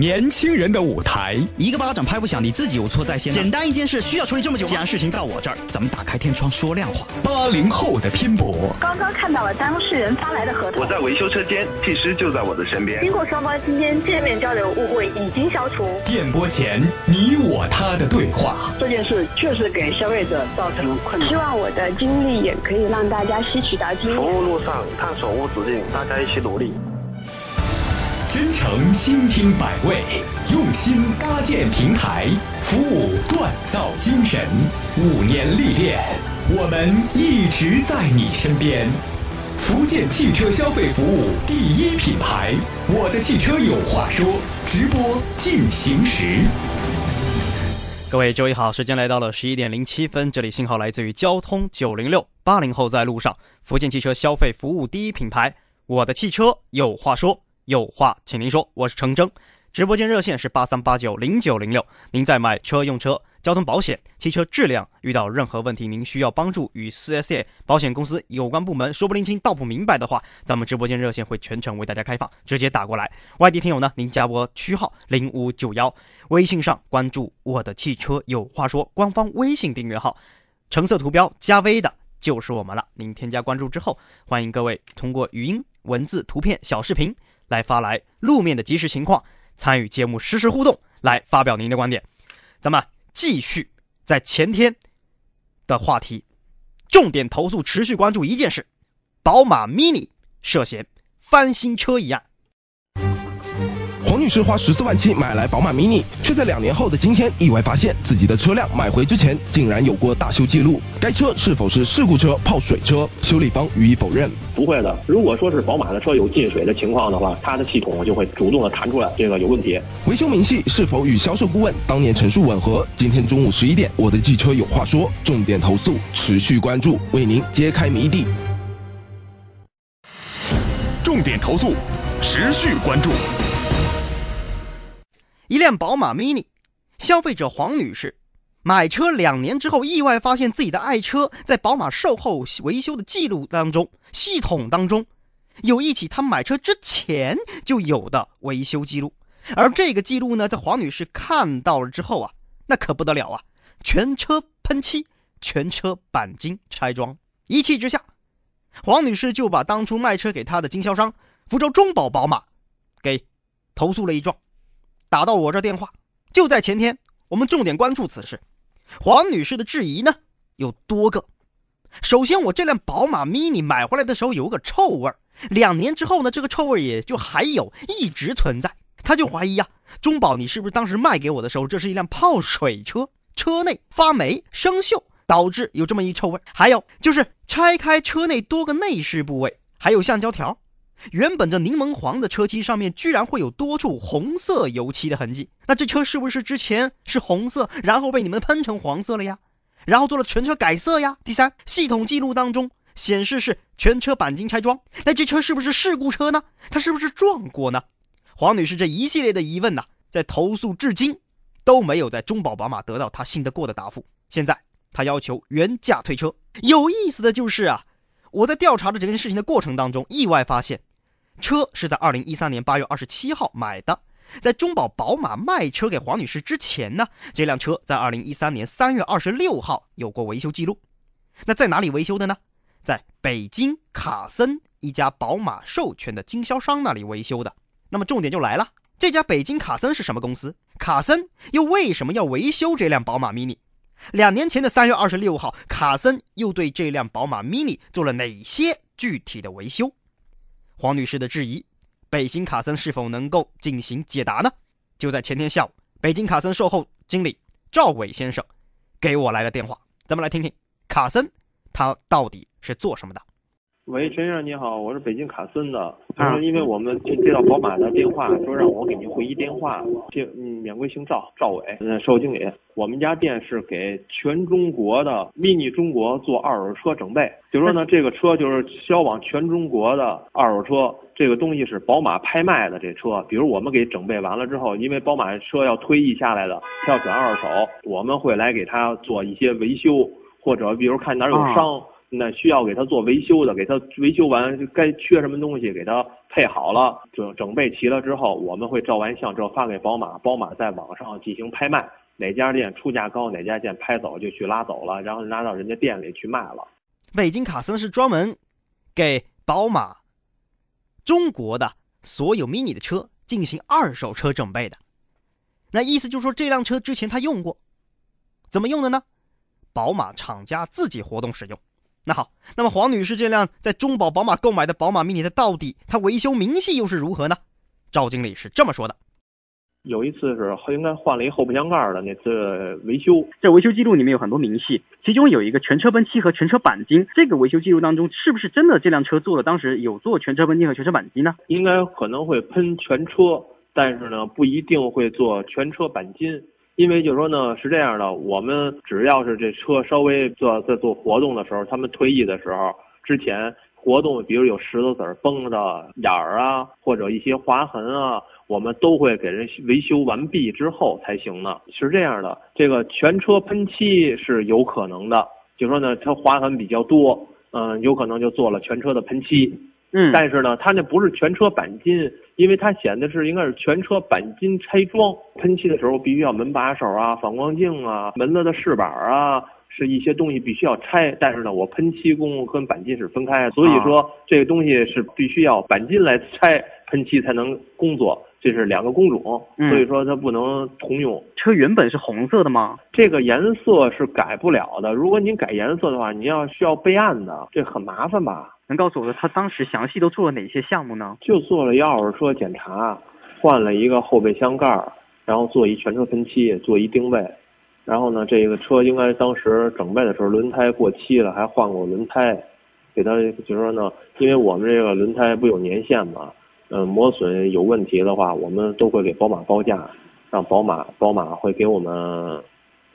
年轻人的舞台，一个巴掌拍不响，你自己有错在先。简单一件事需要处理这么久，既然事情到我这儿，咱们打开天窗说亮话。八零后的拼搏。刚刚看到了当事人发来的合同。我在维修车间，技师就在我的身边。经过双方今天见面交流，误会已经消除。电波前你我他的对话。这件事确实给消费者造成了困难。希望我的经历也可以让大家吸取到经验。服务路上探索无止境，大家一起努力。真诚倾听百味，用心搭建平台，服务锻造精神。五年历练，我们一直在你身边。福建汽车消费服务第一品牌，我的汽车有话说。直播进行时，各位周一好，时间来到了十一点零七分，这里信号来自于交通九零六八零后在路上，福建汽车消费服务第一品牌，我的汽车有话说。有话请您说，我是程铮，直播间热线是八三八九零九零六。您在买车用车、交通保险、汽车质量遇到任何问题，您需要帮助与四 S 店、保险公司有关部门说不拎清、道不明白的话，咱们直播间热线会全程为大家开放，直接打过来。外地听友呢，您加我区号零五九幺，微信上关注我的汽车有话说官方微信订阅号，橙色图标加 V 的就是我们了。您添加关注之后，欢迎各位通过语音、文字、图片、小视频。来发来路面的及时情况，参与节目实时互动，来发表您的观点。咱们继续在前天的话题，重点投诉，持续关注一件事：宝马 Mini 涉嫌翻新车一案。黄女士花十四万七买来宝马 Mini，却在两年后的今天意外发现自己的车辆买回之前竟然有过大修记录。该车是否是事故车、泡水车？修理方予以否认。不会的，如果说是宝马的车有进水的情况的话，它的系统就会主动的弹出来这个有问题。维修明细是否与销售顾问当年陈述吻合？今天中午十一点，我的汽车有话说，重点投诉，持续关注，为您揭开谜底。重点投诉，持续关注。一辆宝马 Mini，消费者黄女士买车两年之后，意外发现自己的爱车在宝马售后维修的记录当中，系统当中有一起她买车之前就有的维修记录。而这个记录呢，在黄女士看到了之后啊，那可不得了啊！全车喷漆，全车钣金拆装，一气之下，黄女士就把当初卖车给她的经销商福州中保宝马给投诉了一状。打到我这电话，就在前天。我们重点关注此事。黄女士的质疑呢有多个。首先，我这辆宝马 Mini 买回来的时候有个臭味儿两年之后呢，这个臭味也就还有，一直存在。她就怀疑呀，中保你是不是当时卖给我的时候，这是一辆泡水车，车内发霉生锈，导致有这么一臭味还有就是拆开车内多个内饰部位，还有橡胶条。原本这柠檬黄的车漆上面居然会有多处红色油漆的痕迹，那这车是不是之前是红色，然后被你们喷成黄色了呀？然后做了全车改色呀？第三，系统记录当中显示是全车钣金拆装，那这车是不是事故车呢？它是不是撞过呢？黄女士这一系列的疑问呢，在投诉至今都没有在中保宝马得到她信得过的答复。现在她要求原价退车。有意思的就是啊，我在调查的整件事情的过程当中，意外发现。车是在二零一三年八月二十七号买的，在中保宝马卖车给黄女士之前呢，这辆车在二零一三年三月二十六号有过维修记录。那在哪里维修的呢？在北京卡森一家宝马授权的经销商那里维修的。那么重点就来了，这家北京卡森是什么公司？卡森又为什么要维修这辆宝马 Mini？两年前的三月二十六号，卡森又对这辆宝马 Mini 做了哪些具体的维修？黄女士的质疑，北京卡森是否能够进行解答呢？就在前天下午，北京卡森售后经理赵伟先生给我来了电话，咱们来听听卡森他到底是做什么的。喂，陈先生你好，我是北京卡森的。是因为我们接到宝马的电话，说让我给您回一电话。这嗯，免贵姓赵，赵伟，嗯，售后经理。我们家店是给全中国的 MINI 中国做二手车整备，就说呢，这个车就是销往全中国的二手车，这个东西是宝马拍卖的这车。比如我们给整备完了之后，因为宝马车要退役下来的，它要转二手，我们会来给他做一些维修，或者比如看哪有伤。那需要给他做维修的，给他维修完该缺什么东西给他配好了，整整备齐了之后，我们会照完相之后发给宝马，宝马在网上进行拍卖，哪家店出价高，哪家店拍走就去拉走了，然后拉到人家店里去卖了。北京卡森是专门给宝马中国的所有 mini 的车进行二手车整备的。那意思就是说，这辆车之前他用过，怎么用的呢？宝马厂家自己活动使用。那好，那么黄女士这辆在中保宝马购买的宝马 mini，它到底它维修明细又是如何呢？赵经理是这么说的：有一次是应该换了一后备箱盖的那次维修，这维修记录里面有很多明细，其中有一个全车喷漆和全车钣金。这个维修记录当中，是不是真的这辆车做了当时有做全车喷漆和全车钣金呢？应该可能会喷全车，但是呢不一定会做全车钣金。因为就是说呢，是这样的，我们只要是这车稍微做在做活动的时候，他们退役的时候，之前活动，比如有石头子儿崩的眼儿啊，或者一些划痕啊，我们都会给人维修完毕之后才行呢。是这样的，这个全车喷漆是有可能的，就说呢，它划痕比较多，嗯，有可能就做了全车的喷漆。嗯，但是呢，它那不是全车钣金，因为它显的是应该是全车钣金拆装。喷漆的时候必须要门把手啊、反光镜啊、门子的饰板啊，是一些东西必须要拆。但是呢，我喷漆工跟钣金是分开，所以说这个东西是必须要钣金来拆，喷漆才能工作，这是两个工种，所以说它不能通用。车原本是红色的吗？这个颜色是改不了的。如果您改颜色的话，您要需要备案的，这很麻烦吧？能告诉我说他当时详细都做了哪些项目呢？就做了一二手车检查，换了一个后备箱盖儿，然后做一全车喷漆，做一定位。然后呢，这个车应该当时整备的时候轮胎过期了，还换过轮胎。给他就说呢，因为我们这个轮胎不有年限嘛，嗯，磨损有问题的话，我们都会给宝马报价，让宝马宝马会给我们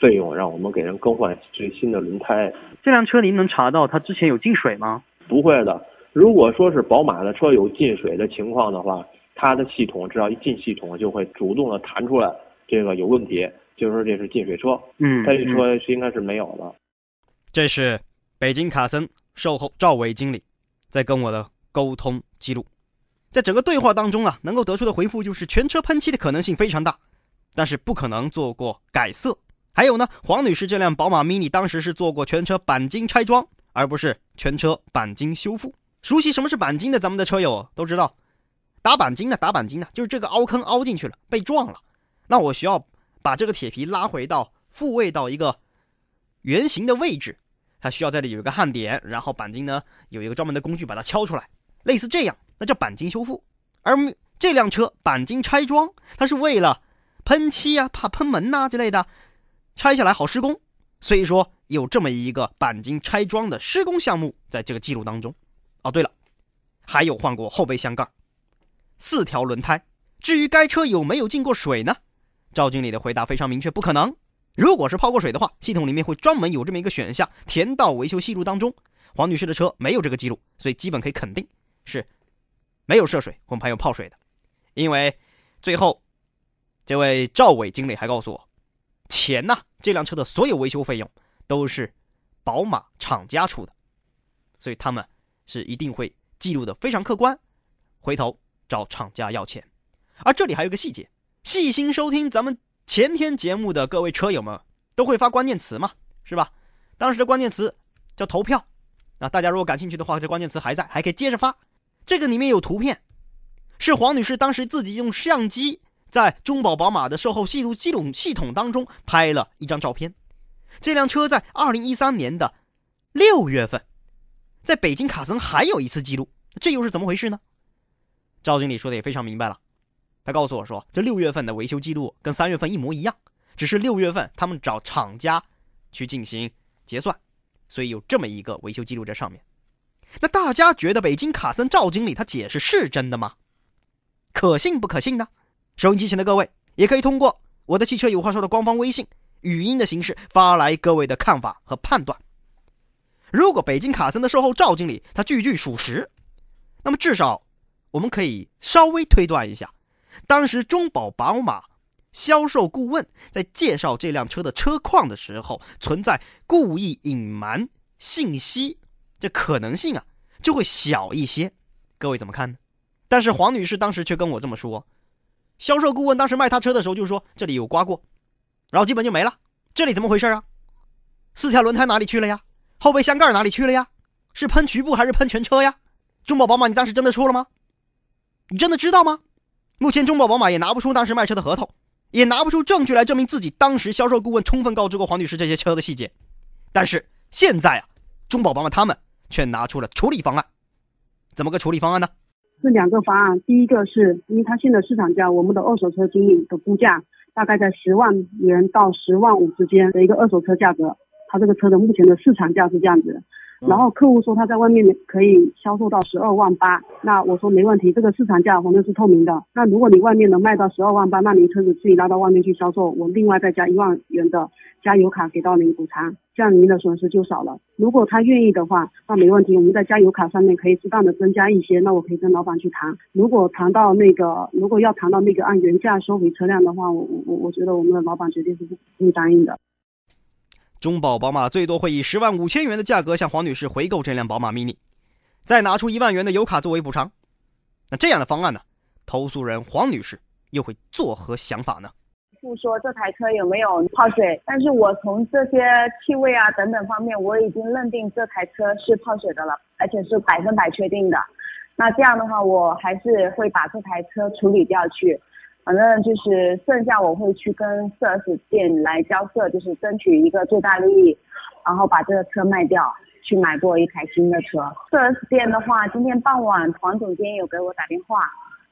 费用，让我们给人更换最新的轮胎。这辆车您能查到它之前有进水吗？不会的，如果说是宝马的车有进水的情况的话，它的系统只要一进系统，就会主动的弹出来这个有问题，就是说这是进水车。嗯，它这车是应该是没有的。这是北京卡森售后赵伟经理在跟我的沟通记录，在整个对话当中啊，能够得出的回复就是全车喷漆的可能性非常大，但是不可能做过改色。还有呢，黄女士这辆宝马 mini 当时是做过全车钣金拆装。而不是全车钣金修复。熟悉什么是钣金的，咱们的车友都知道，打钣金的打钣金的，就是这个凹坑凹进去了，被撞了。那我需要把这个铁皮拉回到复位到一个圆形的位置，它需要这里有一个焊点，然后钣金呢有一个专门的工具把它敲出来，类似这样，那叫钣金修复。而这辆车钣金拆装，它是为了喷漆啊、怕喷门呐之类的，拆下来好施工。所以说有这么一个钣金拆装的施工项目在这个记录当中。哦，对了，还有换过后备箱盖，四条轮胎。至于该车有没有进过水呢？赵经理的回答非常明确，不可能。如果是泡过水的话，系统里面会专门有这么一个选项填到维修记录当中。黄女士的车没有这个记录，所以基本可以肯定是没有涉水我们还有泡水的。因为最后这位赵伟经理还告诉我。钱呢？这辆车的所有维修费用都是宝马厂家出的，所以他们是一定会记录的非常客观，回头找厂家要钱。而这里还有个细节，细心收听咱们前天节目的各位车友们都会发关键词嘛，是吧？当时的关键词叫投票，那大家如果感兴趣的话，这关键词还在，还可以接着发。这个里面有图片，是黄女士当时自己用相机。在中保宝马的售后记录系统系统当中拍了一张照片，这辆车在二零一三年的六月份，在北京卡森还有一次记录，这又是怎么回事呢？赵经理说的也非常明白了，他告诉我说，这六月份的维修记录跟三月份一模一样，只是六月份他们找厂家去进行结算，所以有这么一个维修记录在上面。那大家觉得北京卡森赵经理他解释是真的吗？可信不可信呢？收音机前的各位，也可以通过我的汽车有话说的官方微信语音的形式发来各位的看法和判断。如果北京卡森的售后赵经理他句句属实，那么至少我们可以稍微推断一下，当时中保宝马销售顾问在介绍这辆车的车况的时候，存在故意隐瞒信息这可能性啊就会小一些。各位怎么看呢？但是黄女士当时却跟我这么说，销售顾问当时卖她车的时候就说这里有刮过，然后基本就没了。这里怎么回事啊？四条轮胎哪里去了呀？后备箱盖哪里去了呀？是喷局部还是喷全车呀？中保宝马，你当时真的出了吗？你真的知道吗？目前中保宝马也拿不出当时卖车的合同，也拿不出证据来证明自己当时销售顾问充分告知过黄女士这些车的细节。但是现在啊，中保宝马他们却拿出了处理方案。怎么个处理方案呢？是两个方案，第一个是因为它现在市场价，我们的二手车经理的估价大概在十万元到十万五之间的一个二手车价格，它这个车的目前的市场价是这样子。然后客户说他在外面可以销售到十二万八，那我说没问题，这个市场价反正是透明的。那如果你外面能卖到十二万八，那您车子自己拉到外面去销售，我另外再加一万元的加油卡给到您补偿，这样您的损失就少了。如果他愿意的话，那没问题，我们在加油卡上面可以适当的增加一些，那我可以跟老板去谈。如果谈到那个，如果要谈到那个按原价收回车辆的话，我我我觉得我们的老板绝对是不会答应的。中保宝马最多会以十万五千元的价格向黄女士回购这辆宝马 mini，再拿出一万元的油卡作为补偿。那这样的方案呢？投诉人黄女士又会作何想法呢？不说这台车有没有泡水，但是我从这些气味啊等等方面，我已经认定这台车是泡水的了，而且是百分百确定的。那这样的话，我还是会把这台车处理掉去。反正就是剩下我会去跟 4S 店来交涉，就是争取一个最大利益，然后把这个车卖掉，去买过一台新的车。4S 店的话，今天傍晚黄总监有给我打电话，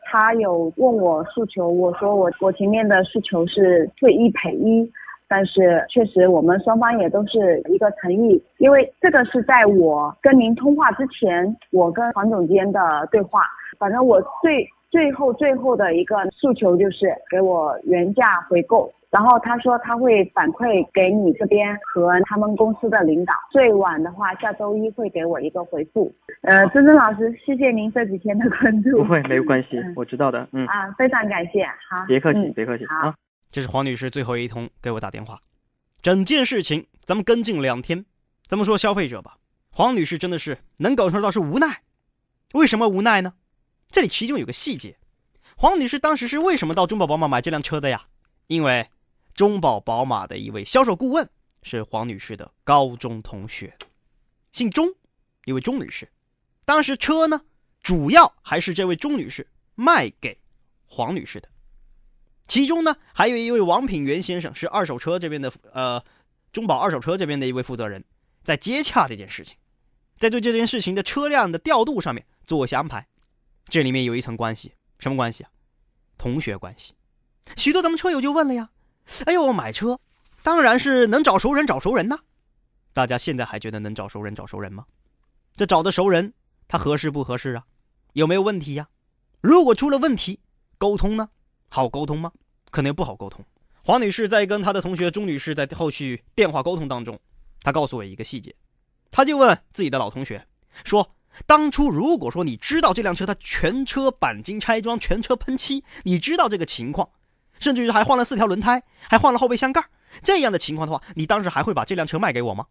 他有问我诉求，我说我我前面的诉求是退一赔一，但是确实我们双方也都是一个诚意，因为这个是在我跟您通话之前，我跟黄总监的对话，反正我最。最后最后的一个诉求就是给我原价回购，然后他说他会反馈给你这边和他们公司的领导，最晚的话下周一会给我一个回复。呃，曾曾老师，谢谢您这几天的关注。不会，没有关系，我知道的。嗯啊，非常感谢，好，别客气，别客气啊。这是黄女士最后一通给我打电话，整件事情咱们跟进两天，咱们说消费者吧，黄女士真的是能感受到是无奈，为什么无奈呢？这里其中有个细节，黄女士当时是为什么到中保宝马买这辆车的呀？因为中保宝马的一位销售顾问是黄女士的高中同学，姓钟，一位钟女士。当时车呢，主要还是这位钟女士卖给黄女士的。其中呢，还有一位王品元先生是二手车这边的，呃，中保二手车这边的一位负责人，在接洽这件事情，在对这件事情的车辆的调度上面做一些安排。这里面有一层关系，什么关系啊？同学关系。许多咱们车友就问了呀：“哎呦，我买车，当然是能找熟人找熟人呐。大家现在还觉得能找熟人找熟人吗？这找的熟人，他合适不合适啊？有没有问题呀？如果出了问题，沟通呢？好沟通吗？可能不好沟通。黄女士在跟她的同学钟女士在后续电话沟通当中，她告诉我一个细节，她就问自己的老同学说。当初如果说你知道这辆车它全车钣金拆装、全车喷漆，你知道这个情况，甚至于还换了四条轮胎，还换了后备箱盖，这样的情况的话，你当时还会把这辆车卖给我吗？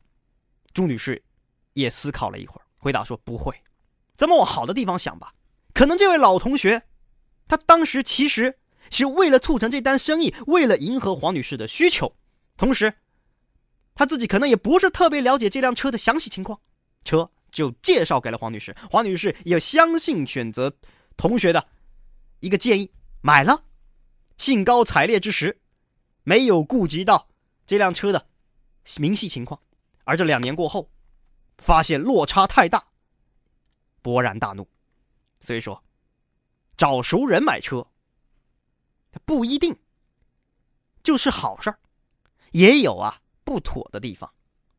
朱女士也思考了一会儿，回答说不会。咱们往好的地方想吧，可能这位老同学，他当时其实是为了促成这单生意，为了迎合黄女士的需求，同时他自己可能也不是特别了解这辆车的详细情况，车。就介绍给了黄女士，黄女士也相信选择同学的一个建议，买了。兴高采烈之时，没有顾及到这辆车的明细情况，而这两年过后，发现落差太大，勃然大怒。所以说，找熟人买车，不一定就是好事儿，也有啊不妥的地方。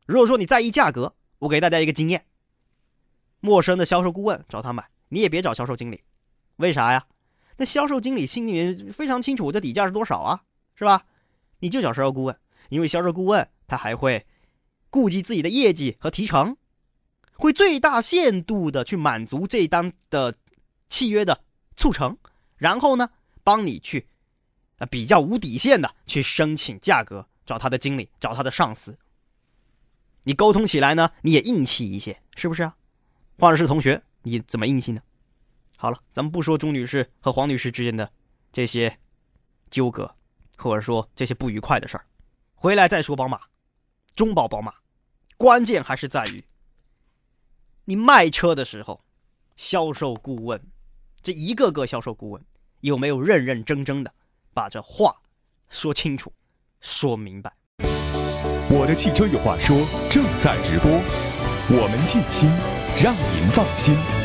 如果说你在意价格，我给大家一个经验。陌生的销售顾问找他买，你也别找销售经理，为啥呀？那销售经理心里面非常清楚我的底价是多少啊，是吧？你就找销售顾问，因为销售顾问他还会顾及自己的业绩和提成，会最大限度的去满足这一单的契约的促成，然后呢，帮你去啊比较无底线的去申请价格，找他的经理，找他的上司，你沟通起来呢，你也硬气一些，是不是啊？换了是同学，你怎么硬气呢？好了，咱们不说钟女士和黄女士之间的这些纠葛，或者说这些不愉快的事儿，回来再说宝马，中保宝马，关键还是在于你卖车的时候，销售顾问这一个个销售顾问有没有认认真真的把这话说清楚、说明白？我的汽车有话说正在直播，我们尽心让您放心。